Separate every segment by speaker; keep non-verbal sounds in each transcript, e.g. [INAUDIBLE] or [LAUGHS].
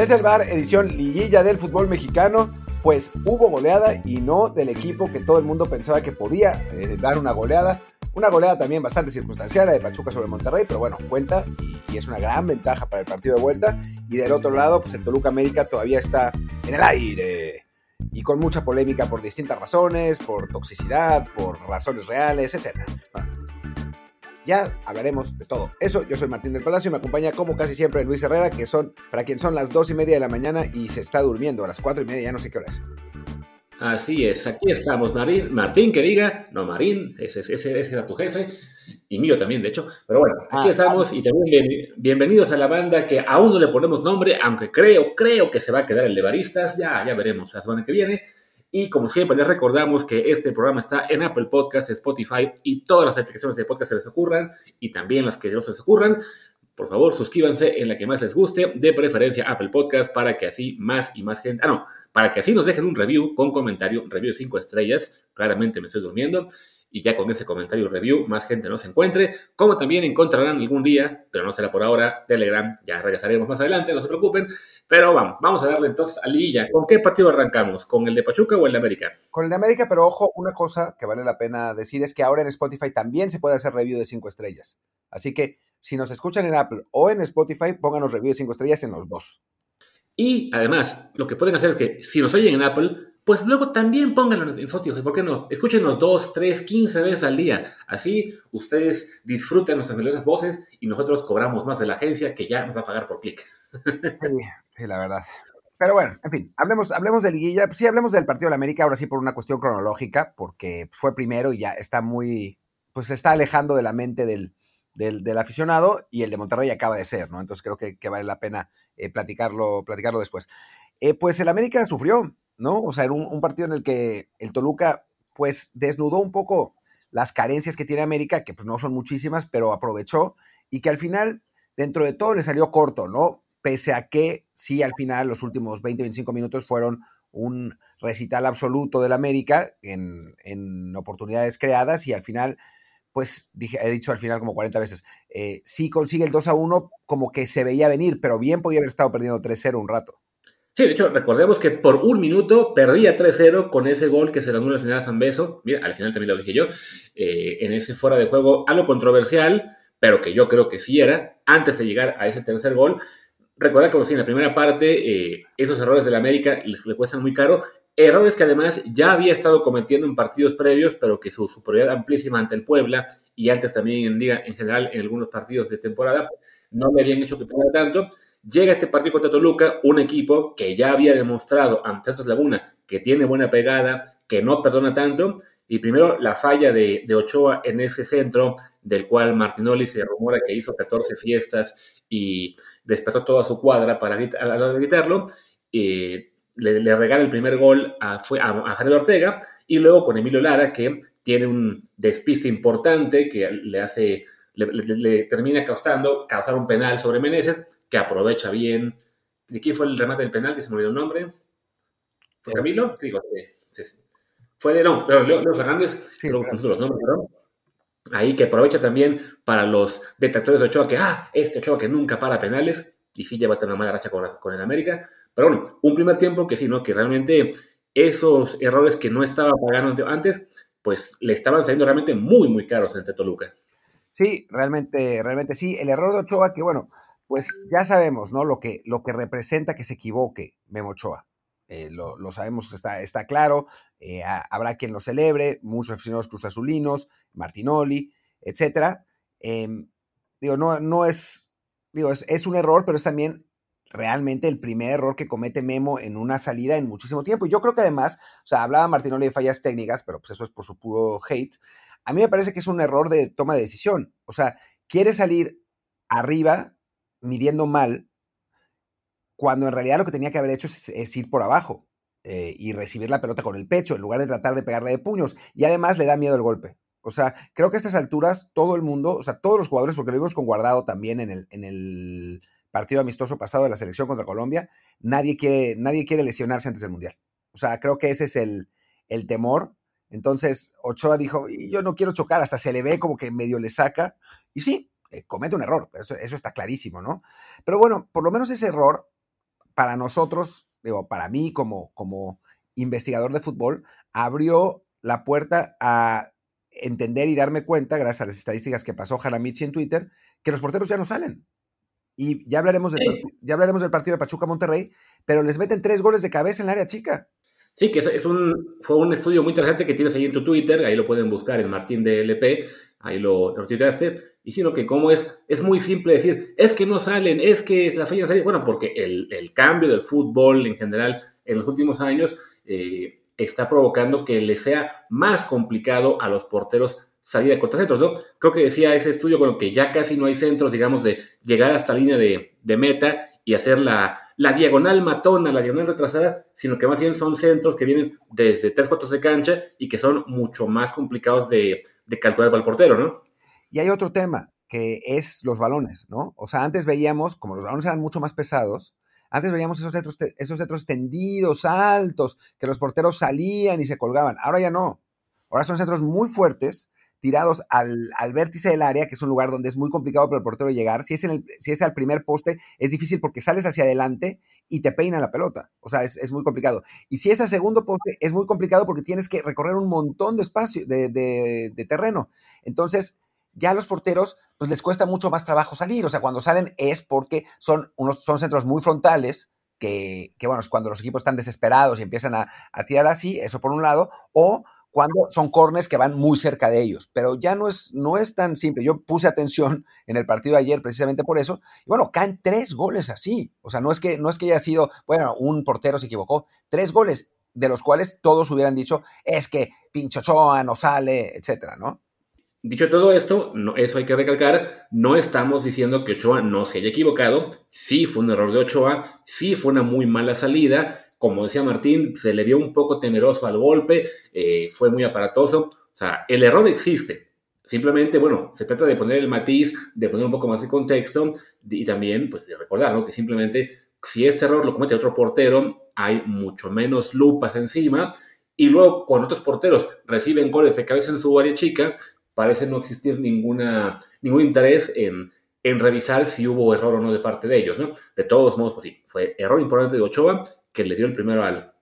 Speaker 1: Desde el bar, edición liguilla del fútbol mexicano, pues hubo goleada y no del equipo que todo el mundo pensaba que podía eh, dar una goleada. Una goleada también bastante circunstancial, la de Pachuca sobre Monterrey, pero bueno, cuenta y, es una gran ventaja para el partido de vuelta. Y del otro lado, pues el Toluca América todavía está en el aire y con mucha polémica por distintas razones, por toxicidad, por razones reales, etc. ya hablaremos de todo eso. Yo soy Martín del Palacio y me acompaña como casi siempre Luis Herrera, que son, para quien son las dos y media de la mañana y se está durmiendo a las cuatro y media, ya no sé qué hora es.
Speaker 2: Así es, aquí estamos, Marín, Martín, que diga, no Marín, ese, ese, ese era tu jefe, y mío también, de hecho. Pero bueno, aquí ah, estamos y también bien, bienvenidos a la banda que aún no le ponemos nombre, aunque creo, creo que se va a quedar el de Baristas, ya, ya veremos la semana que viene. Y como siempre, les recordamos que este programa está en Apple Podcasts, Spotify y todas las aplicaciones de podcast que les ocurran y también las que no se les ocurran. Por favor, suscríbanse en la que más les guste, de preferencia Apple Podcast, para que así más y más gente. Ah, no, para que así nos dejen un review con comentario, review de 5 estrellas. Claramente me estoy durmiendo. Y ya con ese comentario review, más gente nos encuentre. Como también encontrarán algún día, pero no será por ahora, Telegram. Ya regresaremos más adelante, no se preocupen. Pero vamos, vamos a darle entonces a Lilla. ¿Con qué partido arrancamos? ¿Con el de Pachuca o el de América?
Speaker 1: Con el de América, pero ojo, una cosa que vale la pena decir es que ahora en Spotify también se puede hacer review de 5 estrellas. Así que si nos escuchan en Apple o en Spotify, pónganos review de 5 estrellas en los dos.
Speaker 2: Y además, lo que pueden hacer es que si nos oyen en Apple, pues luego también pónganlo en Spotify. ¿Por qué no? Escúchenos dos, tres, quince veces al día. Así ustedes disfrutan nuestras melodiosas voces y nosotros cobramos más de la agencia que ya nos va a pagar por clic.
Speaker 1: Sí, la verdad. Pero bueno, en fin, hablemos, hablemos de liguilla. Sí, hablemos del partido de la América, ahora sí por una cuestión cronológica, porque fue primero y ya está muy, pues se está alejando de la mente del, del, aficionado y el de Monterrey acaba de ser, ¿no? Entonces creo que, que vale la pena eh, platicarlo, platicarlo después. Eh, pues el América sufrió, ¿no? O sea, era un, partido en el que el Toluca, pues desnudó un poco las carencias que tiene América, que pues no son muchísimas, pero aprovechó y que al final, dentro de todo, le salió corto, ¿no? Pese a que sí, al final, los últimos 20, 25 minutos fueron un recital absoluto del América en, en oportunidades creadas y al final pues dije, he dicho al final como 40 veces, eh, sí consigue el 2 a 1 como que se veía venir, pero bien podía haber estado perdiendo 3-0 un rato.
Speaker 2: Sí, de hecho, recordemos que por un minuto perdía 3-0 con ese gol que se le anula al final a San Beso. Mira, al final también lo dije yo, eh, en ese fuera de juego, algo controversial, pero que yo creo que sí era, antes de llegar a ese tercer gol. Recordar que sí, en la primera parte, eh, esos errores del América les, le cuestan muy caro Errores que además ya había estado cometiendo en partidos previos, pero que su superioridad amplísima ante el Puebla y antes también en Liga en general en algunos partidos de temporada no le habían hecho que perdiera tanto. Llega este partido contra Toluca, un equipo que ya había demostrado ante Santos Laguna que tiene buena pegada, que no perdona tanto. Y primero la falla de, Ochoa en ese centro, del cual Martinoli se rumora que hizo 14 fiestas y despertó toda su cuadra para gritarlo. Eh, le, regala el primer gol a, fue a, Jared Ortega y luego con Emilio Lara que tiene un despiste importante que le hace, le, termina causando, causar un penal sobre Meneses que aprovecha bien. ¿De quién fue el remate del penal? Que se me olvidó el nombre. ¿Fue Camilo? Digo, fue de, no, pero Leo, Fernández, sí, los nombres, perdón. Ahí que aprovecha también para los detractores de Ochoa, que, ah, este Ochoa que nunca para penales, y sí lleva una mala racha con, con el América. Pero bueno, un primer tiempo que sí, ¿no? Que realmente esos errores que no estaba pagando antes, pues le estaban saliendo realmente muy, muy caros ante Toluca.
Speaker 1: Sí, realmente, realmente sí. El error de Ochoa, que bueno, pues ya sabemos, ¿no? Lo que, lo que representa que se equivoque Memo Ochoa. Eh, lo, lo, sabemos, está, está claro. Eh, habrá quien lo celebre, muchos aficionados cruzazulinos, Martinoli, etcétera. Eh, digo, no, no es, digo, es, es un error, pero es también realmente el primer error que comete Memo en una salida en muchísimo tiempo. Y yo creo que además, o sea, hablaba Martinoli de fallas técnicas, pero pues eso es por su puro hate. A mí me parece que es un error de toma de decisión. O sea, quiere salir arriba midiendo mal, cuando en realidad lo que tenía que haber hecho es, ir por abajo eh, y recibir la pelota con el pecho, en lugar de tratar de pegarle de puños. Y además le da miedo el golpe. O sea, creo que a estas alturas todo el mundo, o sea, todos los jugadores, porque lo vimos con Guardado también en el, en el partido amistoso pasado de la selección contra Colombia, nadie quiere, nadie quiere lesionarse antes del Mundial. O sea, creo que ese es el, el temor. Entonces, Ochoa dijo, yo no quiero chocar, hasta se le ve como que medio le saca. Y sí, eh, comete un error, eso, eso está clarísimo, ¿no? Pero bueno, por lo menos ese error para nosotros, digo, para mí como, como investigador de fútbol, abrió la puerta a entender y darme cuenta, gracias a las estadísticas que pasó Jaramichi en Twitter, que los porteros ya no salen. Y ya hablaremos, del, ya hablaremos del partido de Pachuca Monterrey, pero les meten tres goles de cabeza en el área chica.
Speaker 2: Sí, que es un, fue un estudio muy interesante que tienes ahí en tu Twitter, ahí lo pueden buscar en Martín DLP, ahí lo, lo y sino que como es, es muy simple decir, es que no salen, es que la fecha de bueno, porque el, el, cambio del fútbol en general en los últimos años eh, está provocando que le sea más complicado a los porteros salir a centros, ¿no? Creo que decía ese estudio con que ya casi no hay centros, digamos, de llegar hasta línea de, de meta y hacer la, la diagonal matona, la diagonal retrasada, sino que más bien son centros que vienen desde tres cuartos de cancha y que son mucho más complicados de, de calcular para el portero, ¿no?
Speaker 1: Y hay otro tema, que es los balones, ¿no? O sea, antes veíamos, como los balones eran mucho más pesados, antes veíamos esos centros, esos centros tendidos, altos, que los porteros salían y se colgaban. Ahora ya no. Ahora son centros muy fuertes tirados al, al, vértice del área, que es un lugar donde es muy complicado para el portero llegar. Si es, en el, si es al primer poste, es difícil porque sales hacia adelante y te peina la pelota. O sea, es, es muy complicado. Y si es al segundo poste, es muy complicado porque tienes que recorrer un montón de espacio, de, de, de terreno. Entonces, ya a los porteros, pues les cuesta mucho más trabajo salir. O sea, cuando salen es porque son, unos, son centros muy frontales, que, que bueno, es cuando los equipos están desesperados y empiezan a, a tirar así, eso por un lado, o cuando son cornes que van muy cerca de ellos. Pero ya no es, no es tan simple. Yo puse atención [LAUGHS] en el partido de ayer precisamente por eso. Y bueno, caen tres goles así. O sea, no es que, no es que haya sido, bueno, un portero se equivocó. Tres goles, de los cuales todos hubieran dicho, es que Pinchochoa no sale, etcétera, ¿no?
Speaker 2: Dicho todo esto, eso hay que recalcar, no estamos diciendo que Ochoa no se haya equivocado, sí fue un error de Ochoa, sí fue una muy mala salida, como decía Martín, se le vio un poco temeroso al golpe, eh, fue muy aparatoso. O sea, el error existe. Simplemente, bueno, se trata de poner el matiz, de poner un poco más de contexto y también, pues, de recordar, ¿no? Que simplemente, si este error lo comete otro portero, hay mucho menos lupas encima. Y luego, cuando otros porteros reciben goles de cabeza en su área chica, parece no existir ninguna, ningún interés en, en revisar si hubo error o no de parte de ellos, ¿no? De todos modos, pues sí, fue error importante de Ochoa que le dio el primero al,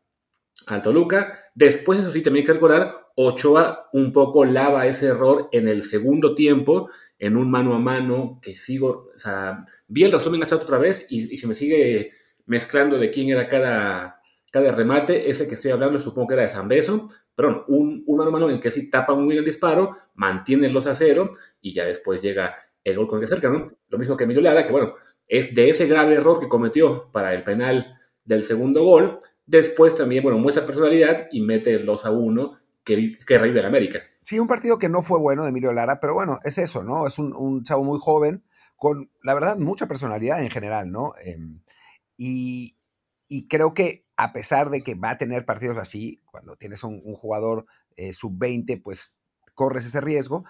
Speaker 2: al Toluca. Después, eso sí, también hay que recordar, Ochoa un poco lava ese error en el segundo tiempo, en un mano a mano que sigo, o sea, vi el resumen hasta otra vez y, se me sigue mezclando de quién era cada, cada remate. Ese que estoy hablando supongo que era de San Beso, perdón, un, un mano a mano en que sí tapa muy bien el disparo, mantiene los a cero y ya después llega el gol con el que acerca, ¿no? Lo mismo que Emilio Lara, que bueno, es de ese grave error que cometió para el penal del segundo gol. Después también, bueno, muestra personalidad y mete el 2 a 1 que, que rey la América.
Speaker 1: Sí, un partido que no fue bueno de Emilio Lara, pero bueno, es eso, ¿no? Es un, chavo muy joven, con, la verdad, mucha personalidad en general, ¿no? Em, y, creo que a pesar de que va a tener partidos así, cuando tienes un, jugador eh, sub-20, pues corres ese riesgo.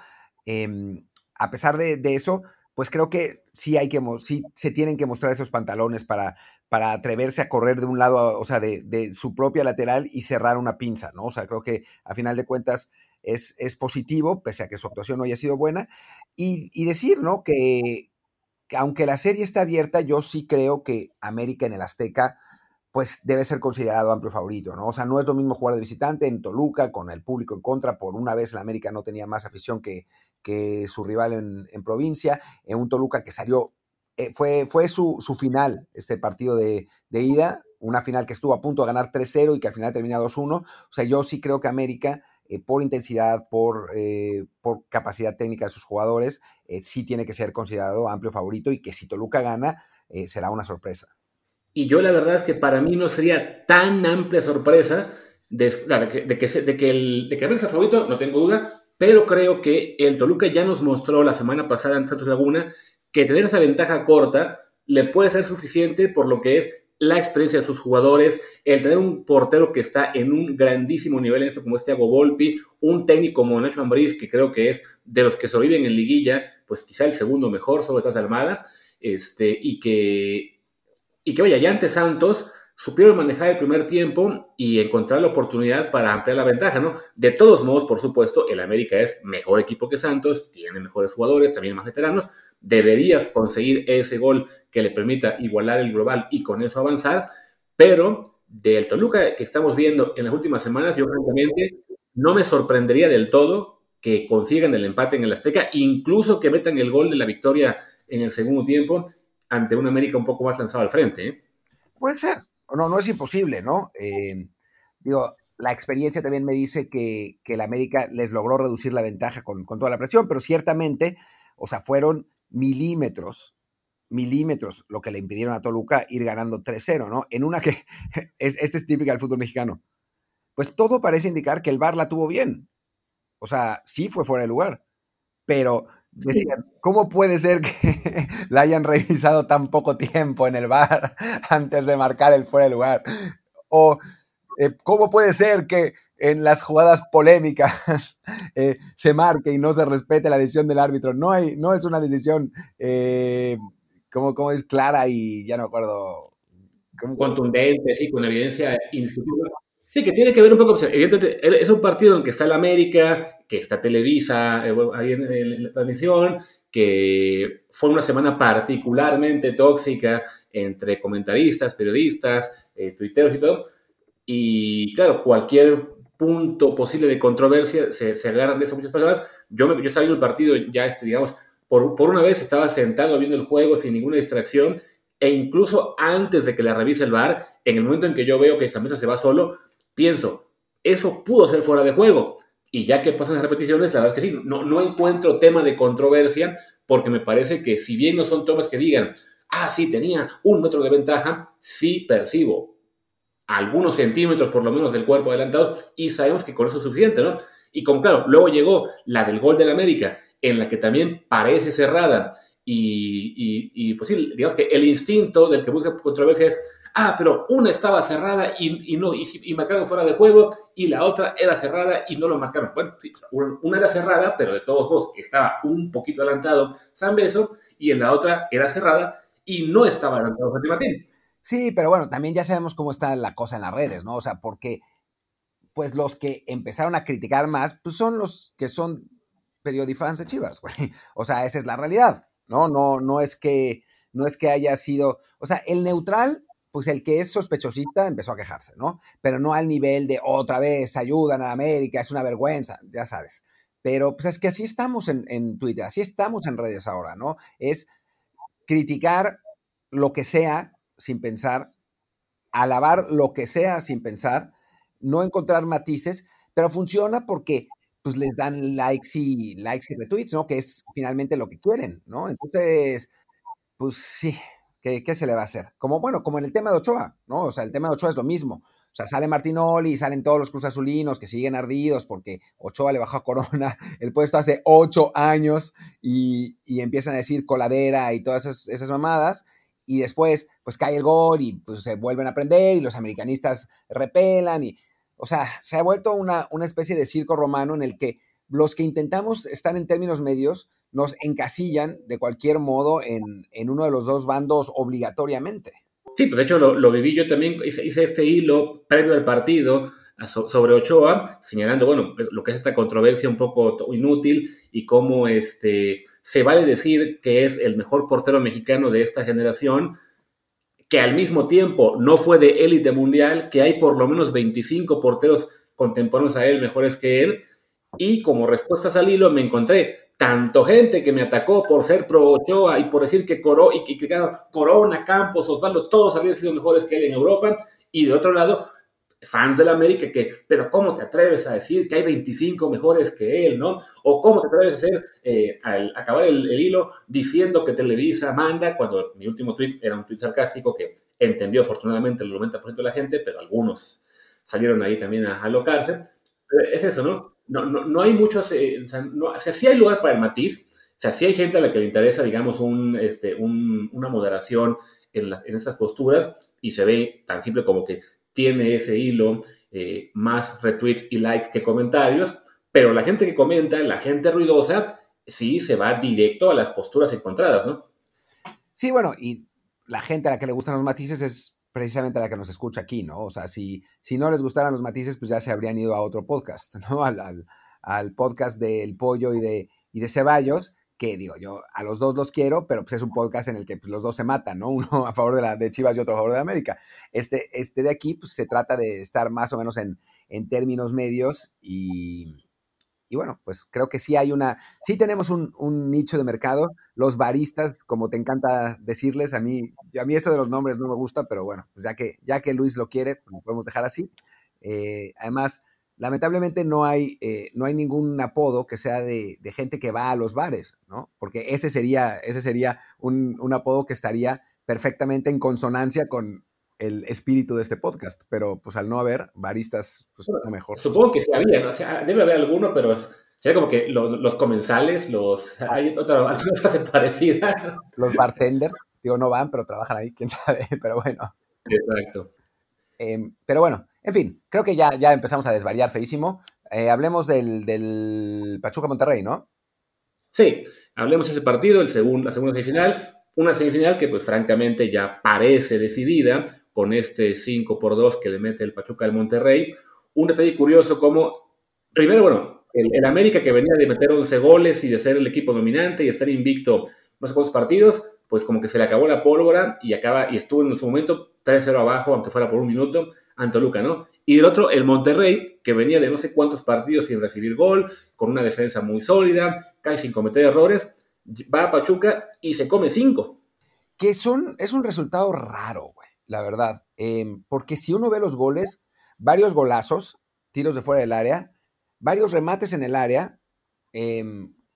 Speaker 1: Em, a pesar de, de, eso, pues creo que sí hay que, sí se tienen que mostrar esos pantalones para, para atreverse a correr de un lado, o sea, de, su propia lateral y cerrar una pinza, ¿no? O sea, creo que a final de cuentas es, positivo, pese a que su actuación no haya sido buena. Y, decir, ¿no? Que, aunque la serie está abierta, yo sí creo que América en el Azteca, pues debe ser considerado amplio favorito, ¿no? O sea, no es lo mismo jugar de visitante en Toluca con el público en contra. Por una vez la América no tenía más afición que, su rival en provincia, en un Toluca que salió eh, fue, fue su, final, este partido de, ida, una final que estuvo a punto de ganar 3-0 y que al final termina 2-1. O sea, yo sí creo que América, eh, por intensidad, por, eh, por capacidad técnica de sus jugadores, sí tiene que ser considerado amplio favorito y que si Toluca gana, será una sorpresa.
Speaker 2: Y yo la verdad es que para mí no sería tan amplia sorpresa de, que, de, que, de que el de América favorito, no tengo duda, pero creo que el Toluca ya nos mostró la semana pasada en Santos Laguna que tener esa ventaja corta le puede ser suficiente por lo que es la experiencia de sus jugadores, el tener un portero que está en un grandísimo nivel en esto como este Thiago Volpi, un técnico como Nacho Ambriz, que creo que es de los que sobreviven en liguilla, pues quizá el segundo mejor sobre de Almada, este, y que, y que vaya, ya ante Santos supieron manejar el primer tiempo y encontrar la oportunidad para ampliar la ventaja, ¿no? De todos modos, por supuesto, el América es mejor equipo que Santos, tiene mejores jugadores, también más veteranos, debería conseguir ese gol que le permita igualar el global y con eso avanzar, pero del Toluca que estamos viendo en las últimas semanas, yo francamente no me sorprendería del todo que consigan el empate en el Azteca, incluso que metan el gol de la victoria en el segundo tiempo ante un América un poco más lanzado al frente. ¿eh?
Speaker 1: Puede ser, no, no es imposible, ¿no? Eh, digo, la experiencia también me dice que, que el América les logró reducir la ventaja con, con, toda la presión, pero ciertamente, o sea, fueron milímetros, milímetros lo que le impidieron a Toluca ir ganando 3-0, ¿no? En una que, [LAUGHS] es, este es típica del fútbol mexicano, pues todo parece indicar que el VAR la tuvo bien. O sea, sí fue fuera de lugar, pero decían, ¿cómo puede ser que [LAUGHS] la hayan revisado tan poco tiempo en el VAR [LAUGHS] antes de marcar el fuera de lugar? O eh, ¿cómo puede ser que en las jugadas polémicas [LAUGHS] eh, se marque y no se respete la decisión del árbitro? No, hay, no es una decisión, eh, como, es clara y ya no acuerdo.
Speaker 2: Contundente, sí, con evidencia indiscutible. Sí, que tiene que ver un poco, evidentemente, es un partido en que está el América, que está Televisa eh, ahí en, la transmisión, que fue una semana particularmente tóxica entre comentaristas, periodistas, eh, tuiteros y todo. Y claro, cualquier punto posible de controversia se, se agarran de eso muchas personas. Yo, me, yo estaba viendo el partido ya, este, digamos, por, por una vez estaba sentado viendo el juego sin ninguna distracción e incluso antes de que la revise el VAR, en el momento en que yo veo que esa mesa se va solo, pienso, eso pudo ser fuera de juego. Y ya que pasan las repeticiones, la verdad es que sí, no, no encuentro tema de controversia, porque me parece que si bien no son tomas que digan, ah, sí, tenía un metro de ventaja, sí percibo algunos centímetros por lo menos del cuerpo adelantado y sabemos que con eso es suficiente, ¿no? Y como claro, luego llegó la del gol del América, en la que también parece cerrada y, y pues sí, digamos que el instinto del que busca controversia es, ah, pero una estaba cerrada y, no, y, y, marcaron fuera de juego, y la otra era cerrada y no lo marcaron. Bueno, una era cerrada, pero de todos modos estaba un poquito adelantado San Beso, y en la otra era cerrada y no estaba adelantado Santi Martín.
Speaker 1: Sí, pero bueno, también ya sabemos cómo está la cosa en las redes, ¿no? O sea, porque pues los que empezaron a criticar más, pues son los que son periodifans de Chivas, [LAUGHS] güey. O sea, esa es la realidad, ¿no? No, no es que, no es que haya sido, o sea, el neutral pues el que es sospechosista empezó a quejarse, ¿no? Pero no al nivel de otra vez ayudan a América, es una vergüenza, ya sabes. Pero pues es que así estamos en, en Twitter, así estamos en redes ahora, ¿no? Es criticar lo que sea sin pensar, alabar lo que sea sin pensar, no encontrar matices, pero funciona porque pues les dan likes y likes y retweets, ¿no? Que es finalmente lo que quieren, ¿no? Entonces, pues sí, ¿Qué, se le va a hacer? Como, bueno, como en el tema de Ochoa, ¿no? O sea, el tema de Ochoa es lo mismo. O sea, sale Martinoli y salen todos los cruzazulinos que siguen ardidos porque Ochoa le bajó a Corona [LAUGHS] el puesto hace ocho años y, empiezan a decir coladera y todas esas, mamadas. Y después, pues cae el gol y pues, se vuelven a prender y los americanistas repelan. Y, o sea, se ha vuelto una, una especie de circo romano en el que los que intentamos estar en términos medios nos encasillan de cualquier modo en, en uno de los dos bandos obligatoriamente.
Speaker 2: Sí, pues de hecho lo, lo viví yo también, hice, hice, este hilo previo al partido sobre Ochoa, señalando, bueno, lo que es esta controversia un poco inútil y cómo este, se vale decir que es el mejor portero mexicano de esta generación, que al mismo tiempo no fue de élite mundial, que hay por lo menos 25 porteros contemporáneos a él mejores que él, y como respuesta al hilo me encontré tanto gente que me atacó por ser pro Ochoa y por decir que, Coro, y que, Corona, Campos, Osvaldo, todos habían sido mejores que él en Europa, y de otro lado, fans de la América que, pero ¿cómo te atreves a decir que hay 25 mejores que él, no? O ¿cómo te atreves a hacer, eh, al acabar el, hilo, diciendo que Televisa manda, cuando mi último tweet era un tweet sarcástico que entendió afortunadamente el 90% de la gente, pero algunos salieron ahí también a alocarse. Es eso, ¿no? No, no, no hay muchos, eh, o, sea, sí hay lugar para el matiz, o sea, sí hay gente a la que le interesa, digamos, un, este, un, una moderación en, en esas posturas y se ve tan simple como que tiene ese hilo, eh, más retweets y likes que comentarios, pero la gente que comenta, la gente ruidosa, sí se va directo a las posturas encontradas, ¿no?
Speaker 1: Sí, bueno, y la gente a la que le gustan los matices es precisamente la que nos escucha aquí, ¿no? O sea, si, si no les gustaran los matices, pues ya se habrían ido a otro podcast, [LAUGHS] ¿no? Al, al, al podcast del pollo y de, y de Ceballos, que digo, yo a los dos los quiero, pero pues es un podcast en el que pues, los dos se matan, ¿no? [LAUGHS] Uno a favor de, la, de Chivas y otro a favor de América. Este, este de aquí, pues se trata de estar más o menos en, en términos medios y, y bueno, pues creo que sí hay una, sí tenemos un, nicho de mercado. Los baristas, como te encanta decirles, a mí, a mí eso de los nombres no me gusta, pero bueno, pues ya que, ya que Luis lo quiere, pues lo podemos dejar así. Eh, además, lamentablemente no hay, eh, no hay ningún apodo que sea de, de, gente que va a los bares, ¿no? Porque ese sería, ese sería un, un, apodo que estaría perfectamente en consonancia con el espíritu de este podcast, pero pues al no haber baristas, pues
Speaker 2: bueno,
Speaker 1: no mejor.
Speaker 2: Supongo que sí había, ¿no? o sea, debe haber alguno, pero sería como que lo, los comensales, los... Hay otra, frase parecida.
Speaker 1: Los bartenders, digo, no van, pero trabajan ahí, quién sabe, [LAUGHS] pero bueno.
Speaker 2: Exacto.
Speaker 1: Eh, pero bueno, en fin, creo que ya, ya empezamos a desvariar feísimo. Eh, hablemos del, del, Pachuca Monterrey, ¿no?
Speaker 2: Sí, hablemos de ese partido, el segundo, la segunda semifinal. Una semifinal que, pues, francamente, ya parece decidida con este 5 por 2 que le mete el Pachuca al Monterrey. Un detalle curioso como, primero, bueno, el, América que venía de meter 11 goles y de ser el equipo dominante y estar invicto no sé cuántos partidos, pues como que se le acabó la pólvora y acaba y estuvo en su momento 3-0 abajo, aunque fuera por un minuto, ante Toluca, ¿no? Y del otro, el Monterrey, que venía de no sé cuántos partidos sin recibir gol, con una defensa muy sólida, casi sin cometer errores, va a Pachuca y se come 5.
Speaker 1: Que son, es un resultado raro, la verdad. Eh, porque si uno ve los goles, varios golazos, tiros de fuera del área, varios remates en el área, eh,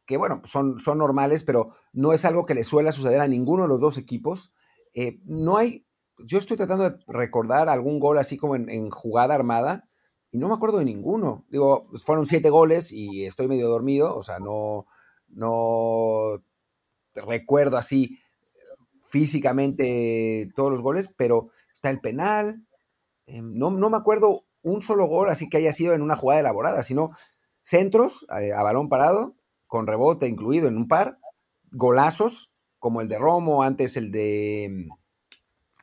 Speaker 1: que bueno, son, son normales, pero no es algo que le suele suceder a ninguno de los dos equipos. Eh, no hay, yo estoy tratando de recordar algún gol así como en, en, jugada armada y no me acuerdo de ninguno. Digo, fueron siete goles y estoy medio dormido, o sea, no, no recuerdo así físicamente todos los goles, pero está el penal. Eh, no, no me acuerdo un solo gol así que haya sido en una jugada elaborada, sino centros eh, a balón parado, con rebote incluido en un par, golazos, como el de Romo, antes el de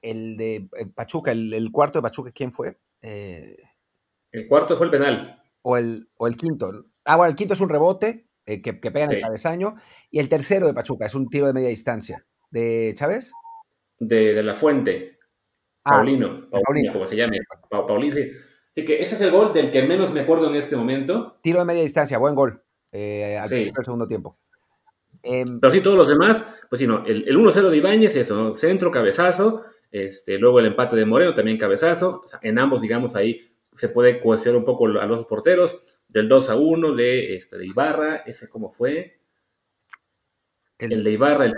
Speaker 1: el de Pachuca, el, el cuarto de Pachuca, ¿quién fue? Eh,
Speaker 2: el cuarto fue el penal.
Speaker 1: O el, o el quinto. Ah, bueno, el quinto es un rebote eh, que, que, pega en sí. el cabezaño. Y el tercero de Pachuca es un tiro de media distancia. ¿De Chávez?
Speaker 2: De, de la Fuente. Ah, Paulino, Paulino, Paulino, como se llame. Pa Paulino, sí. Así que ese es el gol del que menos me acuerdo en este momento.
Speaker 1: Tiro de media distancia, buen gol. Eh, al sí. segundo tiempo.
Speaker 2: Eh, Pero sí, todos los demás, pues sí, no, el, el 1-0 de Ibáñez, eso, ¿no? centro, cabezazo, este, luego el empate de Moreno, también cabezazo, o sea, en ambos, digamos, ahí se puede cuestionar un poco a los porteros, del 2 a 1 de, este, de Ibarra, ese cómo fue, el, el de Ibarra, el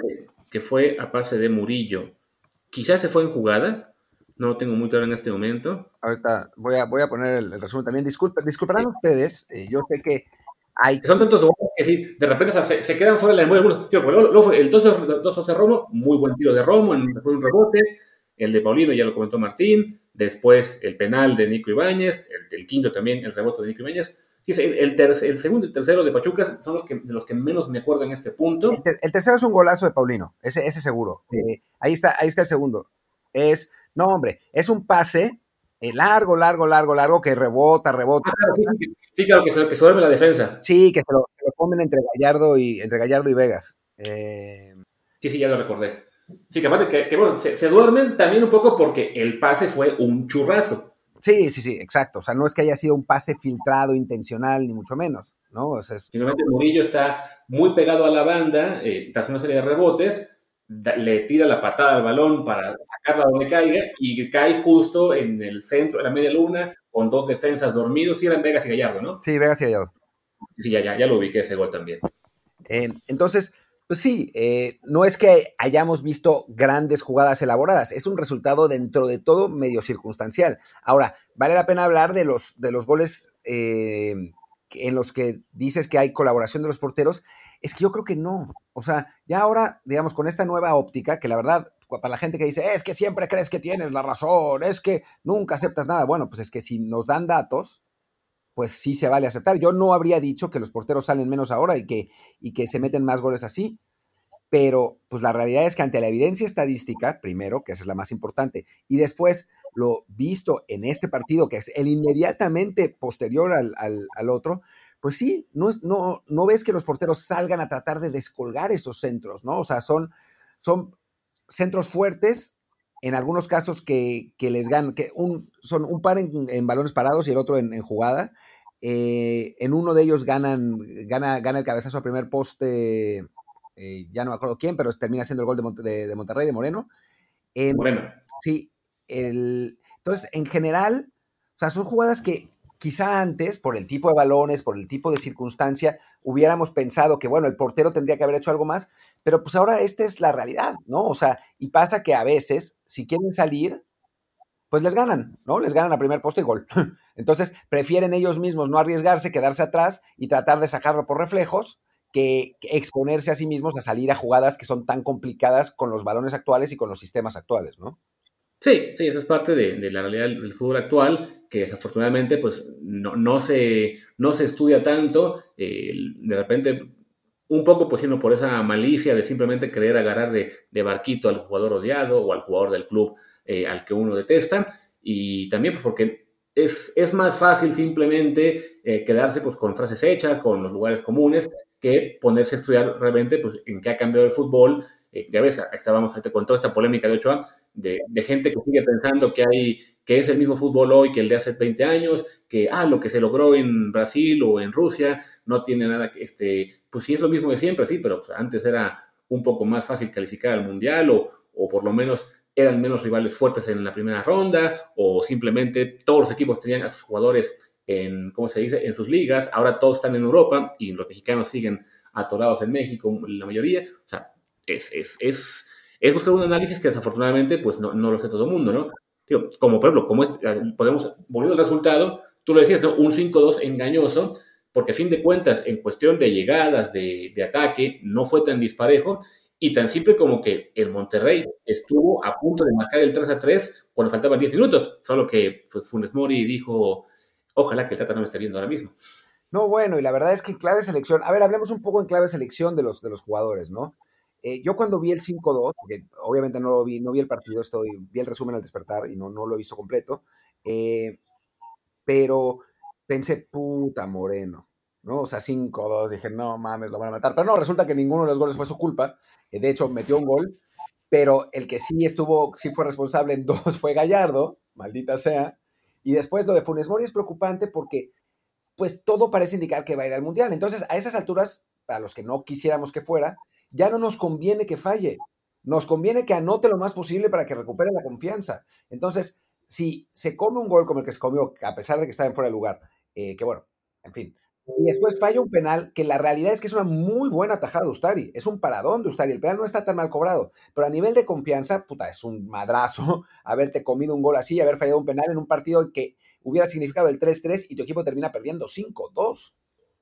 Speaker 2: que, fue a pase de Murillo, quizás se fue en jugada, no lo tengo muy claro en este momento.
Speaker 1: Ahorita voy a, voy a poner el, el resumen también. Disculpen, disculparán ustedes, eh, yo sé que hay...
Speaker 2: Son tantos goles que sí, de repente o sea, se, se, quedan fuera de la memoria algunos. Tío, luego, luego el 2 de Romo, muy buen tiro de Romo, después un rebote. El de Paulino ya lo comentó Martín. Después el penal de Nico Ibáñez. El, el quinto también, el rebote de Nico Ibáñez. El, segundo y tercero de Pachuca son los que, de los que menos me acuerdo en este punto.
Speaker 1: El, ter, el tercero es un golazo de Paulino, ese, ese seguro. Sí. Eh, ahí, está, ahí está el segundo. Es, no, hombre, es un pase eh, largo, largo, largo, largo, que rebota, rebota.
Speaker 2: Ah, claro, sí, sí, sí, claro, que se, que se duerme la defensa.
Speaker 1: Sí, que se lo, se lo comen entre Gallardo y, entre Gallardo y Vegas. Eh...
Speaker 2: Sí, sí, ya lo recordé. Sí, que aparte que, que bueno, se, se, duermen también un poco porque el pase fue un churrazo.
Speaker 1: Sí, sí, sí, exacto. O sea, no es que haya sido un pase filtrado intencional, ni mucho menos, ¿no? O sea, es...
Speaker 2: Simplemente Murillo está muy pegado a la banda, eh, tras una serie de rebotes, le tira la patada al balón para sacarla donde caiga y cae justo en el centro, en la media luna, con dos defensas dormidos. Sí, eran Vegas y Gallardo, ¿no?
Speaker 1: Sí, Vegas y Gallardo.
Speaker 2: Sí, ya, ya, ya lo ubiqué ese gol también.
Speaker 1: Eh, entonces, pues sí, eh, no es que hayamos visto grandes jugadas elaboradas, es un resultado dentro de todo medio circunstancial. Ahora, vale la pena hablar de los, de los goles eh, en los que dices que hay colaboración de los porteros, es que yo creo que no. O sea, ya ahora, digamos, con esta nueva óptica, que la verdad, para la gente que dice, es que siempre crees que tienes la razón, es que nunca aceptas nada, bueno, pues es que si nos dan datos, pues sí se vale aceptar. Yo no habría dicho que los porteros salen menos ahora y que, y que se meten más goles así, pero pues la realidad es que ante la evidencia estadística, primero, que esa es la más importante, y después lo visto en este partido, que es el inmediatamente posterior al, al, otro, pues sí, no, no, no ves que los porteros salgan a tratar de descolgar esos centros, ¿no? O sea, son, son centros fuertes, en algunos casos que, les ganan, que un, son un par en, balones parados y el otro en, jugada. Eh, en uno de ellos ganan, gana, gana el cabezazo al primer poste, eh, ya no me acuerdo quién, pero termina siendo el gol de, de, Monterrey, de Moreno.
Speaker 2: Moreno.
Speaker 1: Sí, el, entonces, en general, o sea, son jugadas que quizá antes, por el tipo de balones, por el tipo de circunstancia, hubiéramos pensado que, bueno, el portero tendría que haber hecho algo más, pero pues ahora esta es la realidad, ¿no? O sea, y pasa que a veces, si quieren salir, pues les ganan, ¿no? Les ganan a primer poste y gol. [LAUGHS] Entonces, prefieren ellos mismos no arriesgarse, quedarse atrás y tratar de sacarlo por reflejos que exponerse a sí mismos a salir a jugadas que son tan complicadas con los balones actuales y con los sistemas actuales, ¿no?
Speaker 2: Sí, sí, eso es parte de, la realidad del, fútbol actual, que desafortunadamente pues no, no, se, no se estudia tanto, eh, de repente un poco pues sino por esa malicia de simplemente querer agarrar de, barquito al jugador odiado o al jugador del club eh, al que uno detesta, y también pues porque es, es más fácil simplemente eh, quedarse pues con frases hechas, con los lugares comunes, que ponerse a estudiar realmente pues en qué ha cambiado el fútbol, ya ves, estábamos con toda esta polémica de Ochoa, de, gente que sigue pensando que hay que es el mismo fútbol hoy que el de hace 20 años, que ah, lo que se logró en Brasil o en Rusia no tiene nada que, este, pues sí es lo mismo de siempre, sí, pero pues, antes era un poco más fácil calificar al Mundial o, o por lo menos eran menos rivales fuertes en la primera ronda o simplemente todos los equipos tenían a sus jugadores en, ¿cómo se dice?, en sus ligas, ahora todos están en Europa y los mexicanos siguen atorados en México, la mayoría, o sea, es, es, es es buscar un análisis que desafortunadamente pues no, no lo sé todo el mundo, ¿no? como por ejemplo, como podemos, volviendo al resultado, tú lo decías, ¿no? Un 5-2 engañoso, porque a fin de cuentas, en cuestión de llegadas, de, de, ataque, no fue tan disparejo y tan simple como que el Monterrey estuvo a punto de marcar el 3-3 cuando faltaban 10 minutos, solo que pues, Funes Mori dijo, ojalá que el Tata no me esté viendo ahora mismo.
Speaker 1: No, bueno, y la verdad es que en clave selección, a ver, hablemos un poco en clave selección de los, de los jugadores, ¿no? Eh, yo cuando vi el 5-2, porque obviamente no lo vi, no vi el partido, estoy, vi el resumen al despertar y no, no lo he visto completo, eh, pero pensé, puta Moreno, ¿no? O sea, 5-2, dije, no mames, lo van a matar. Pero no, resulta que ninguno de los goles fue su culpa. Eh, de hecho, metió un gol, pero el que sí estuvo, sí fue responsable en [LAUGHS] dos fue Gallardo, maldita sea. Y después lo de Funes Mori es preocupante porque, pues, todo parece indicar que va a ir al Mundial. Entonces, a esas alturas, para los que no quisiéramos que fuera, ya no nos conviene que falle. Nos conviene que anote lo más posible para que recupere la confianza. Entonces, si se come un gol como el que se comió, a pesar de que está en fuera de lugar, eh, que bueno, en fin, y después falla un penal, que la realidad es que es una muy buena tajada de Ustari, es un paradón de Ustari, el penal no está tan mal cobrado, pero a nivel de confianza, puta, es un madrazo [LAUGHS] haberte comido un gol así, haber fallado un penal en un partido que hubiera significado el 3-3 y tu equipo termina perdiendo 5-2.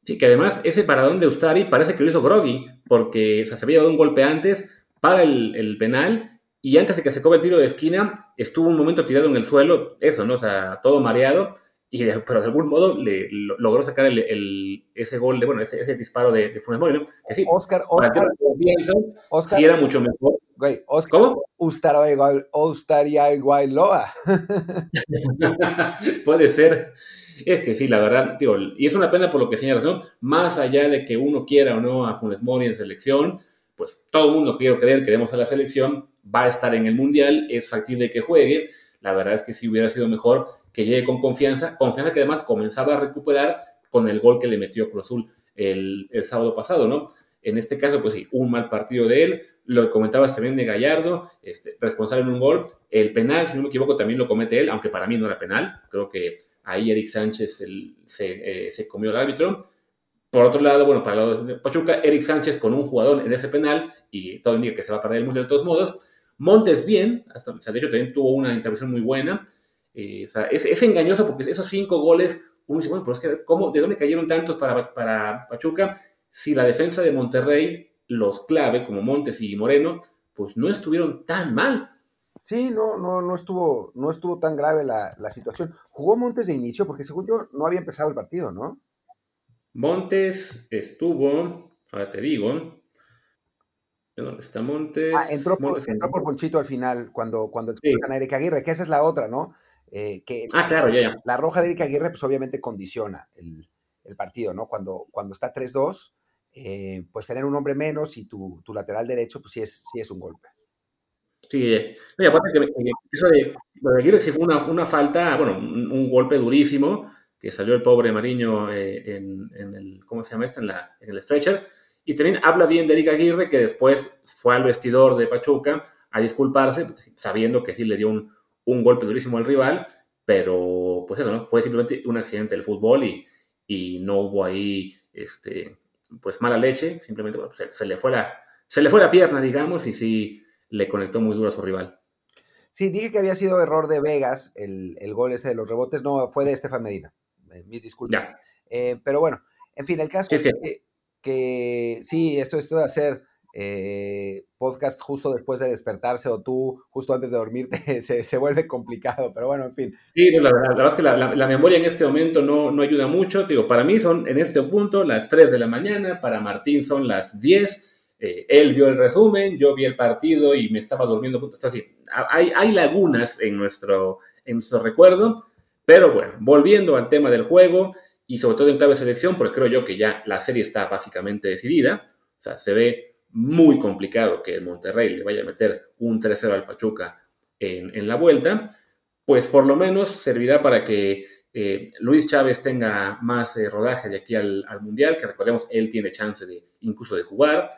Speaker 2: Sí, que además ese paradón de Ustari parece que lo hizo Groggy, porque se había dado un golpe antes para el, penal y antes de que se cobre el tiro de esquina, estuvo un momento tirado en el suelo, eso, ¿no? O sea, todo mareado, y pero de algún modo le, logró sacar el, ese gol, de, bueno, ese, ese disparo de, de Funes Mori, ¿no? Que sí,
Speaker 1: Oscar, Oscar,
Speaker 2: Oscar, sí era mucho mejor.
Speaker 1: Güey, Oscar, ¿Cómo? Ustara igual, igual Loa. [LAUGHS]
Speaker 2: Puede ser. Es que sí, la verdad, tío, y es una pena por lo que señalas, ¿no? Más allá de que uno quiera o no a Funes Mori en selección, pues todo el mundo quiero creer, queremos a la selección, va a estar en el Mundial, es factible que juegue. La verdad es que sí hubiera sido mejor que llegue con confianza, confianza que además comenzaba a recuperar con el gol que le metió Cruz Azul el, el sábado pasado, ¿no? En este caso, pues sí, un mal partido de él. Lo comentabas también de Gallardo, este, responsable en un gol. El penal, si no me equivoco, también lo comete él, aunque para mí no era penal. Creo que Ahí Eric Sánchez eh, se, comió el árbitro. Por otro lado, bueno, para el lado de Pachuca, Eric Sánchez con un jugador en ese penal y todo indica que se va a perder el mundial de todos modos. Montes bien, hasta, o sea, de hecho también tuvo una intervención muy buena. Eh, o sea, es, engañoso porque esos cinco goles, uno dice, bueno, pero es que, ¿cómo, ¿de dónde cayeron tantos para, para Pachuca? Si la defensa de Monterrey, los clave, como Montes y Moreno, pues no estuvieron tan mal.
Speaker 1: Sí, no, no, no estuvo, no estuvo tan grave la, situación. Jugó Montes de inicio, porque según yo no había empezado el partido, ¿no?
Speaker 2: Montes estuvo, ahora te digo. ¿Dónde está Montes?
Speaker 1: Ah, entró, por, Ponchito al final, cuando, cuando a Erika Aguirre, que esa es la otra, ¿no? Eh, que
Speaker 2: ah, claro, ya, ya.
Speaker 1: La roja de Erika Aguirre, pues obviamente condiciona el, el partido, ¿no? Cuando, cuando está 3-2, eh, pues tener un hombre menos y tu, tu, lateral derecho, pues sí es, sí es un golpe.
Speaker 2: Sí, y aparte que, eso de, de sí fue una, una, falta, bueno, un, golpe durísimo, que salió el pobre Mariño eh, en, en, el, ¿cómo se llama esto? En, la, en el stretcher. Y también habla bien de Eric Aguirre, que después fue al vestidor de Pachuca a disculparse, sabiendo que sí le dio un, un golpe durísimo al rival, pero pues eso, ¿no? Fue simplemente un accidente del fútbol y, y no hubo ahí, este, pues mala leche, simplemente bueno, se, se, le fue la, se le fue la pierna, digamos, y sí le conectó muy duro a su rival.
Speaker 1: Sí, dije que había sido error de Vegas el, el gol ese de los rebotes, no, fue de Estefan Medina, eh, mis disculpas. Eh, pero bueno, en fin, el caso sí, es que, que, que, sí, esto, esto de hacer eh, podcast justo después de despertarse o tú justo antes de dormirte [LAUGHS] se, se vuelve complicado, pero bueno, en fin.
Speaker 2: Sí, la, la, la verdad es que la, la, memoria en este momento no, no ayuda mucho. Digo, para mí son en este punto las 3 de la mañana, para Martín son las 10. Eh, él vio el resumen, yo vi el partido y me estaba durmiendo. Así, hay, hay lagunas en nuestro, en nuestro recuerdo, pero bueno, volviendo al tema del juego y sobre todo en clave de selección, porque creo yo que ya la serie está básicamente decidida. O sea, se ve muy complicado que el Monterrey le vaya a meter un 3-0 al Pachuca en, en, la vuelta, pues por lo menos servirá para que eh, Luis Chávez tenga más eh, rodaje de aquí al, al, Mundial, que recordemos, él tiene chance de incluso de jugar.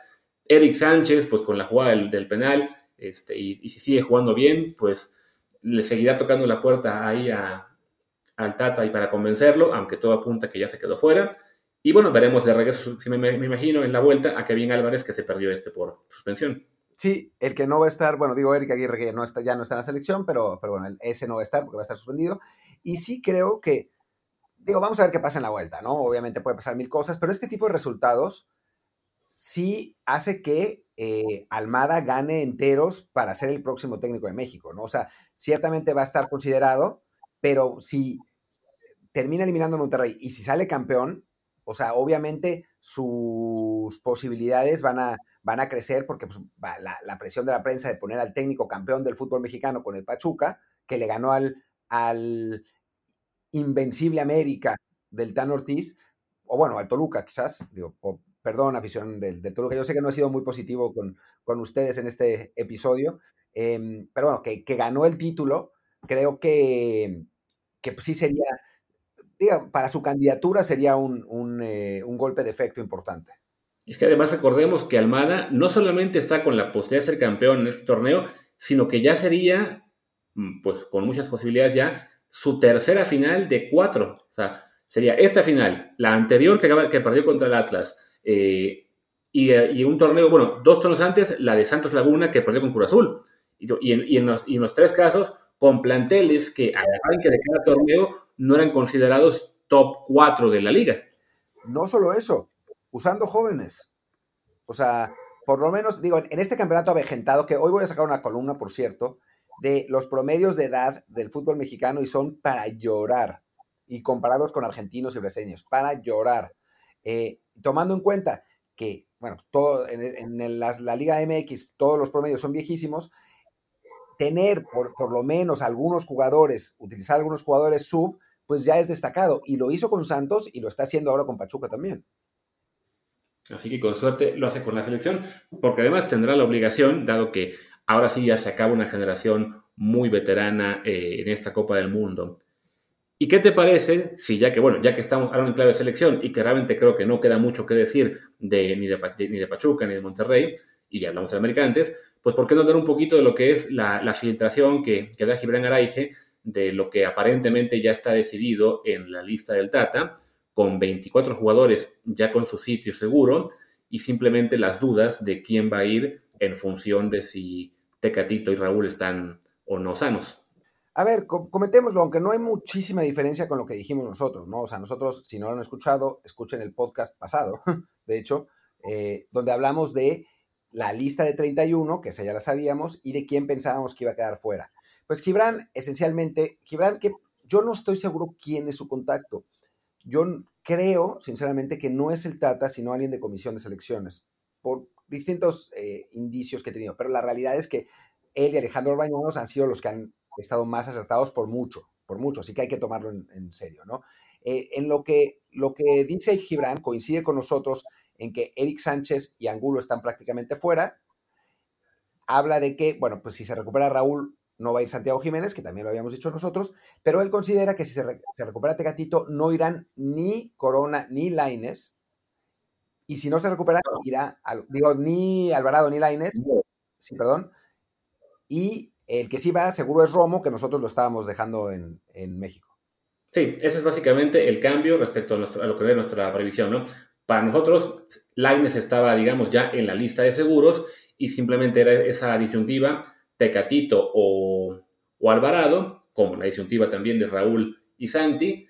Speaker 2: Eric Sánchez, pues con la jugada del, penal, este, y, y, si sigue jugando bien, pues le seguirá tocando la puerta ahí a, al Tata y para convencerlo, aunque todo apunta que ya se quedó fuera. Y bueno, veremos de regreso, si me, me, imagino, en la vuelta a Kevin Álvarez, que se perdió este por suspensión.
Speaker 1: Sí, el que no va a estar, bueno, digo Eric Aguirre que no está, ya no está en la selección, pero, pero bueno, ese no va a estar porque va a estar suspendido. Y sí creo que, digo, vamos a ver qué pasa en la vuelta, ¿no? Obviamente puede pasar mil cosas, pero este tipo de resultados sí hace que eh, Almada gane enteros para ser el próximo técnico de México, ¿no? O sea, ciertamente va a estar considerado, pero si termina eliminando a Monterrey y si sale campeón, o sea, obviamente sus posibilidades van a, van a crecer porque pues, la, presión de la prensa de poner al técnico campeón del fútbol mexicano con el Pachuca, que le ganó al, al Invencible América del Tan Ortiz, o bueno, al Toluca quizás, digo, perdón, afición del, del, Toluca, yo sé que no he sido muy positivo con, ustedes en este episodio, eh, pero bueno, que, ganó el título, creo que, que pues, sí sería diga, para su candidatura sería un, un, eh, un, golpe de efecto importante.
Speaker 2: Es que además recordemos que Almada no solamente está con la posibilidad de ser campeón en este torneo, sino que ya sería, mm, pues con muchas posibilidades ya, su tercera final de cuatro. O sea, sería esta final, la anterior que, que perdió contra el Atlas, eh, y, eh, y, un torneo, bueno, dos torneos antes, la de Santos Laguna que perdió con Cruz Azul. Y, en los tres casos, con planteles que al arranque de cada torneo no eran considerados top 4 de la liga.
Speaker 1: No solo eso, usando jóvenes. O sea, por lo menos, digo, en este campeonato avejentado, que hoy voy a sacar una columna, por cierto, de los promedios de edad del fútbol mexicano y son para llorar. Y comparados con argentinos y brasileños, para llorar. Eh, tomando en cuenta que, bueno, en, la, Liga MX todos los promedios son viejísimos, tener por, por, lo menos algunos jugadores, utilizar algunos jugadores sub, pues ya es destacado. Y lo hizo con Santos y lo está haciendo ahora con Pachuca también.
Speaker 2: Así que con suerte lo hace con la selección, porque además tendrá la obligación, dado que ahora sí ya se acaba una generación muy veterana eh, en esta Copa del Mundo. ¿Y qué te parece si ya que, bueno, ya que estamos ahora en clave de selección y que realmente creo que no queda mucho que decir de, ni, de, ni de Pachuca ni de Monterrey, y ya hablamos de América antes, pues ¿por qué no dar un poquito de lo que es la, la filtración que, que da Gibran Araige de lo que aparentemente ya está decidido en la lista del Tata, con 24 jugadores ya con su sitio seguro y simplemente las dudas de quién va a ir en función de si Tecatito y Raúl están o no sanos.
Speaker 1: A ver, comentémoslo, aunque no hay muchísima diferencia con lo que dijimos nosotros, ¿no? O sea, nosotros, si no lo han escuchado, escuchen el podcast pasado, [LAUGHS] de hecho, eh, donde hablamos de la lista de 31, que esa ya la sabíamos, y de quién pensábamos que iba a quedar fuera. Pues Gibran, esencialmente, Gibran, que yo no estoy seguro quién es su contacto. Yo creo, sinceramente, que no es el Tata, sino alguien de comisión de selecciones, por distintos eh, indicios que he tenido. Pero la realidad es que él y Alejandro Bañuelos han sido los que han estado más acertados por mucho, por mucho, así que hay que tomarlo en, serio, ¿no? Eh, en lo que, lo que dice Gibran coincide con nosotros en que Eric Sánchez y Angulo están prácticamente fuera. Habla de que, bueno, pues si se recupera Raúl, no va a ir Santiago Jiménez, que también lo habíamos dicho nosotros, pero él considera que si se, recupera Tecatito, no irán ni Corona ni Laines, y si no se recupera, irá, digo, ni Alvarado ni Laines, sí, perdón, y el que sí va seguro es Romo, que nosotros lo estábamos dejando en, México.
Speaker 2: Sí, ese es básicamente el cambio respecto a, lo que ve nuestra previsión, ¿no? Para nosotros, Laines estaba, digamos, ya en la lista de seguros y simplemente era esa disyuntiva Tecatito o, o Alvarado, como la disyuntiva también de Raúl y Santi.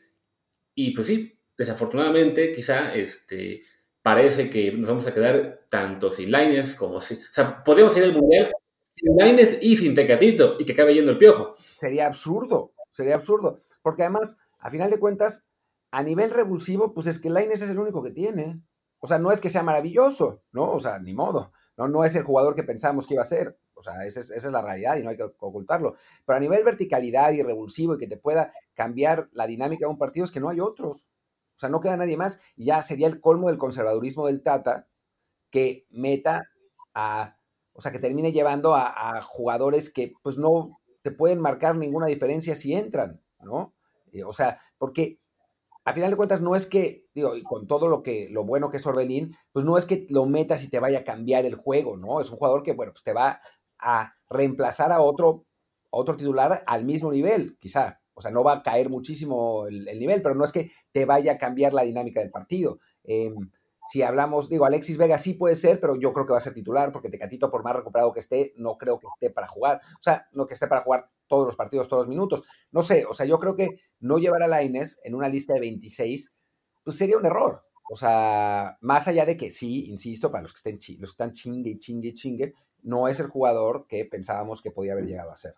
Speaker 2: Y pues sí, desafortunadamente, quizá este, parece que nos vamos a quedar tanto sin Laines como sin. O sea, podríamos ir al mundial sin Laines y sin Tecatito y que acabe yendo el piojo.
Speaker 1: Sería absurdo, sería absurdo. Porque además, a final de cuentas, a nivel revulsivo, pues es que Laines es el único que tiene. O sea, no es que sea maravilloso, ¿no? O sea, ni modo. No, no es el jugador que pensábamos que iba a ser. O sea, esa es, la realidad y no hay que ocultarlo. Pero a nivel verticalidad y revulsivo y que te pueda cambiar la dinámica de un partido es que no hay otros. O sea, no queda nadie más. Y ya sería el colmo del conservadurismo del Tata que meta a, o sea, que termine llevando a, jugadores que pues no te pueden marcar ninguna diferencia si entran, ¿no? Eh, o sea, porque a final de cuentas no es que, digo, y con todo lo que, lo bueno que es Orbelín, pues no es que lo metas y te vaya a cambiar el juego, ¿no? Es un jugador que, bueno, pues te va a reemplazar a otro, otro titular al mismo nivel, quizá. O sea, no va a caer muchísimo el, nivel, pero no es que te vaya a cambiar la dinámica del partido. Em, si hablamos, digo, Alexis Vega sí puede ser, pero yo creo que va a ser titular, porque Tecatito, por más recuperado que esté, no creo que esté para jugar. O sea, no que esté para jugar todos los partidos, todos los minutos. No sé, o sea, yo creo que no llevar a Laines en una lista de 26, pues sería un error. O sea, más allá de que sí, insisto, para los que estén los que están chingue, chingue, chingue, no es el jugador que pensábamos que podía haber llegado a ser.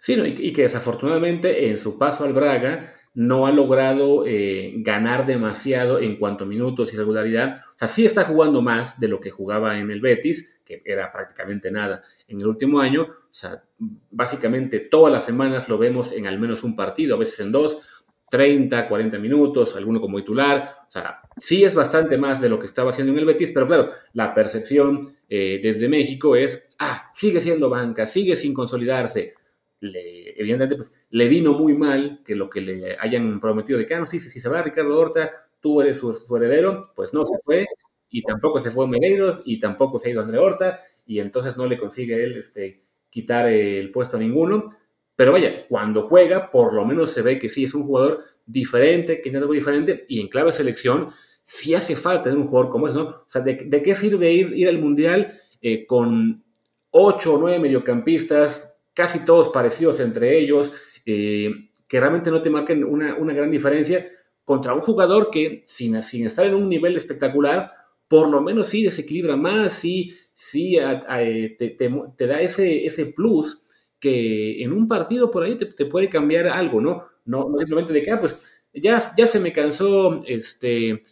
Speaker 2: Sí, y, que desafortunadamente en su paso al Braga no ha logrado eh, ganar demasiado en cuanto a minutos y regularidad. O sea, sí está jugando más de lo que jugaba en el Betis, que era prácticamente nada en el último año. O sea, básicamente todas las semanas lo vemos en al menos un partido, a veces en dos, 30, 40 minutos, alguno como titular. O sea, sí es bastante más de lo que estaba haciendo en el Betis, pero claro, la percepción eh, desde México es, ah, sigue siendo banca, sigue sin consolidarse. Le, evidentemente, pues le vino muy mal que lo que le hayan prometido de que, ah, no, sí, si se va Ricardo Horta, tú eres su, heredero, pues no se fue, y tampoco se fue Meleiros, y tampoco se ha ido André Horta, y entonces no le consigue él este, quitar el puesto a ninguno. Pero vaya, cuando juega, por lo menos se ve que sí es un jugador diferente, que es algo diferente, y en clave selección, sí hace falta de un jugador como ese, ¿no? O sea, ¿de, qué sirve ir, ir al Mundial eh, con ocho o nueve mediocampistas, casi todos parecidos entre ellos, eh, que realmente no te marquen una, gran diferencia, contra un jugador que, sin, sin estar en un nivel espectacular, por lo menos sí desequilibra más, sí, sí eh, te, da ese, ese plus que en un partido por ahí te, puede cambiar algo, ¿no? ¿no? simplemente de que, ah, pues ya, ya se me cansó este,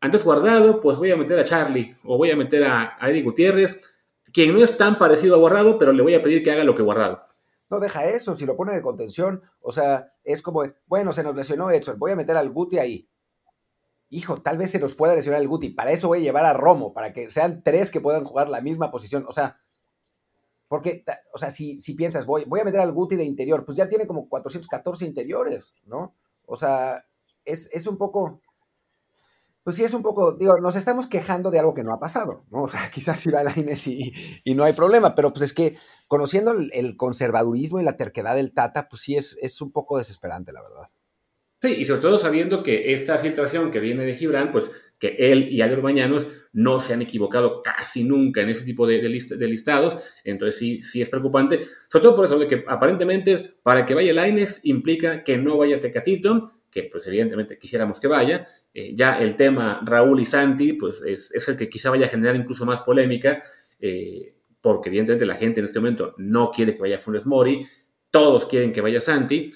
Speaker 2: antes guardado, pues voy a meter a Charlie o voy a meter a, a Eric Gutiérrez, quien no es tan parecido a guardado, pero le voy a pedir que haga lo que guardado.
Speaker 1: No deja eso, si lo pone de contención, o sea, es como, bueno, se nos lesionó Edson, voy a meter al Guti ahí. Hijo, tal vez se nos pueda lesionar el Guti, para eso voy a llevar a Romo, para que sean tres que puedan jugar la misma posición, o sea, porque, o sea, si, si piensas, voy, voy a meter al Guti de interior, pues ya tiene como 414 interiores, ¿no? O sea, es, es un poco, pues sí es un poco, digo, nos estamos quejando de algo que no ha pasado, ¿no? O sea, [LAUGHS] quizás irá a Inés y, y no hay problema, pero pues es que conociendo el, conservadurismo y la terquedad del Tata, pues sí es, es un poco desesperante, la verdad.
Speaker 2: Sí, y sobre todo sabiendo que esta filtración que viene de Gibran, pues que él y Álvaro Mañanos no se han equivocado casi nunca en ese tipo de, de, listados, entonces sí, sí es preocupante, sobre todo por eso de que aparentemente para que vaya Laines implica que no vaya Tecatito, que pues evidentemente quisiéramos que vaya, eh, ya el tema Raúl y Santi, pues es, el que quizá vaya a generar incluso más polémica, eh, porque evidentemente la gente en este momento no quiere que vaya Funes Mori, todos quieren que vaya Santi,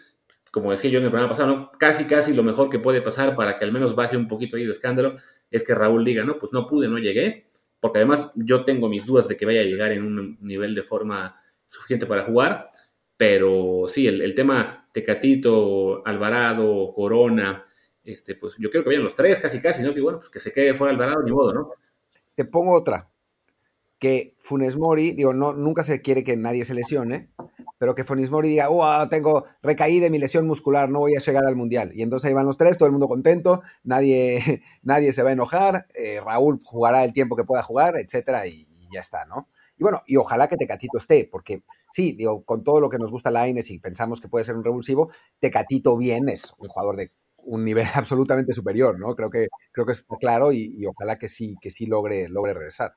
Speaker 2: como decía yo en el programa pasado, casi casi lo mejor que puede pasar para que al menos baje un poquito ahí de escándalo es que Raúl diga, no, pues no pude, no llegué, porque además yo tengo mis dudas de que vaya a llegar en un nivel de forma suficiente para jugar, pero sí, el, tema Tecatito, Alvarado, Corona, este, pues yo creo que vayan los tres casi casi, ¿no? Que bueno, pues que se quede fuera Alvarado, ni modo, ¿no?
Speaker 1: Te pongo otra, que Funes Mori, digo, no, nunca se quiere que nadie se lesione, pero que Funes Mori diga, oh, tengo recaída de mi lesión muscular, no voy a llegar al Mundial. Y entonces ahí van los tres, todo el mundo contento, nadie, [LAUGHS] nadie se va a enojar, eh, Raúl jugará el tiempo que pueda jugar, etcétera, y, ya está, ¿no? Y bueno, y ojalá que Tecatito esté, porque sí, digo, con todo lo que nos gusta la Aines y pensamos que puede ser un revulsivo, Tecatito bien es un jugador de un nivel [LAUGHS] absolutamente superior, ¿no? Creo que, creo que está claro y, y ojalá que sí, que sí logre, logre regresar.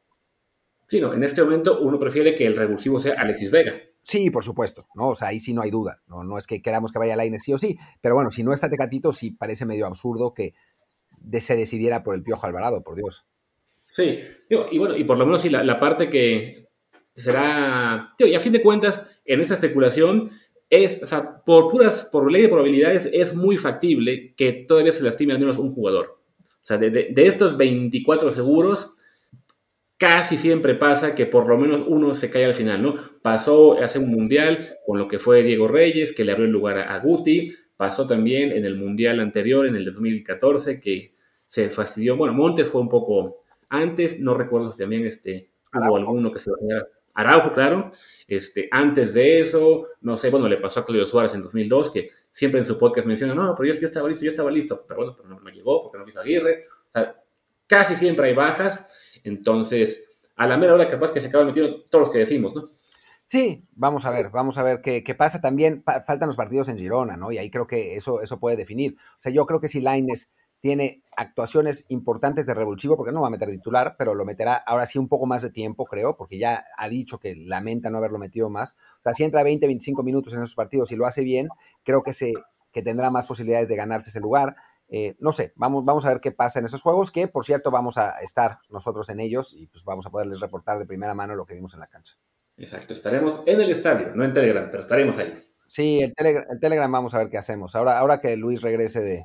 Speaker 2: Sí, no, en este momento uno prefiere que el revulsivo sea Alexis Vega.
Speaker 1: Sí, por supuesto, ¿no? O sea, ahí sí no hay duda, ¿no? No es que queramos que vaya Laine sí o sí, pero bueno, si no está Tecatito, sí parece medio absurdo que se decidiera por el Piojo Alvarado, por Dios.
Speaker 2: Sí, y bueno, y por lo menos sí, la, parte que será, y a fin de cuentas, en esa especulación, es, o sea, por puras, por ley de probabilidades, es muy factible que todavía se lastime al menos un jugador. O sea, de, de estos 24 seguros, casi siempre pasa que por lo menos uno se cae al final, ¿no? Pasó hace un mundial con lo que fue Diego Reyes, que le abrió el lugar a, Guti, pasó también en el mundial anterior, en el 2014, que se fastidió, bueno, Montes fue un poco antes, no recuerdo si también este, hubo alguno que se a Araujo, claro, este, antes de eso, no sé, bueno, le pasó a Claudio Suárez en 2002, que siempre en su podcast menciona, no, pero yo, yo estaba listo, yo estaba listo, pero bueno, pero no, llegó porque no hizo Aguirre, o sea, casi siempre hay bajas, entonces, a la mera hora capaz que se acaban metiendo todos los que decimos, ¿no?
Speaker 1: Sí, vamos a ver, vamos a ver qué, pasa. También faltan los partidos en Girona, ¿no? Y ahí creo que eso, eso puede definir. O sea, yo creo que si Laines tiene actuaciones importantes de revulsivo, porque no va a meter titular, pero lo meterá ahora sí un poco más de tiempo, creo, porque ya ha dicho que lamenta no haberlo metido más. O sea, si entra 20, 25 minutos en esos partidos y lo hace bien, creo que, se, que tendrá más posibilidades de ganarse ese lugar. Eh, no sé, vamos, vamos a ver qué pasa en esos juegos, que por cierto vamos a estar nosotros en ellos y pues vamos a poderles reportar de primera mano lo que vimos en la cancha.
Speaker 2: Exacto, estaremos en el estadio, no en Telegram, pero estaremos ahí.
Speaker 1: Sí, el, Telegram vamos a ver qué hacemos. Ahora, ahora que Luis regrese de,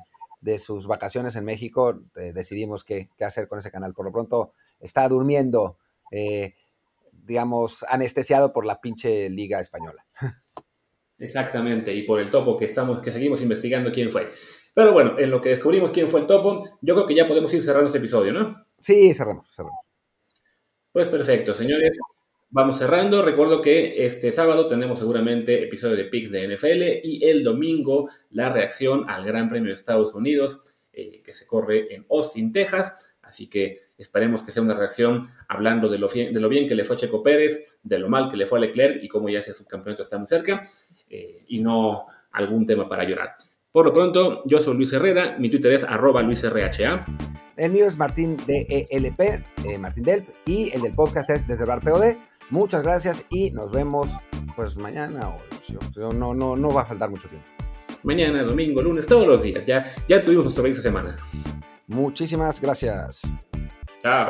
Speaker 1: sus vacaciones en México, eh, decidimos qué, hacer con ese canal. Por lo pronto está durmiendo, eh, digamos, anestesiado por la pinche liga española.
Speaker 2: Exactamente, y por el topo que estamos, que seguimos investigando quién fue. Pero bueno, en lo que descubrimos quién fue el topo, yo creo que ya podemos ir cerrando este episodio, ¿no?
Speaker 1: Sí, cerramos, cerramos.
Speaker 2: Pues perfecto, señores. Vamos cerrando. Recuerdo que este sábado tenemos seguramente episodio de Picks de NFL y el domingo la reacción al Gran Premio de Estados Unidos eh, que se corre en Austin, Texas. Así que esperemos que sea una reacción hablando de lo, de lo bien que le fue a Checo Pérez, de lo mal que le fue a Leclerc y cómo ya su subcampeonato está muy cerca eh, y no algún tema para llorar. Por lo pronto, yo soy Luis Herrera, mi Twitter es arroba luisrha.
Speaker 1: El mío es Martín DELP, eh, Martín Delp, y el del podcast es Desde Bar POD. Muchas gracias y nos vemos pues mañana o no, no, no va a faltar mucho tiempo.
Speaker 2: Mañana, domingo, lunes, todos los días. Ya, ya tuvimos nuestro de semana.
Speaker 1: Muchísimas gracias.
Speaker 2: Chao.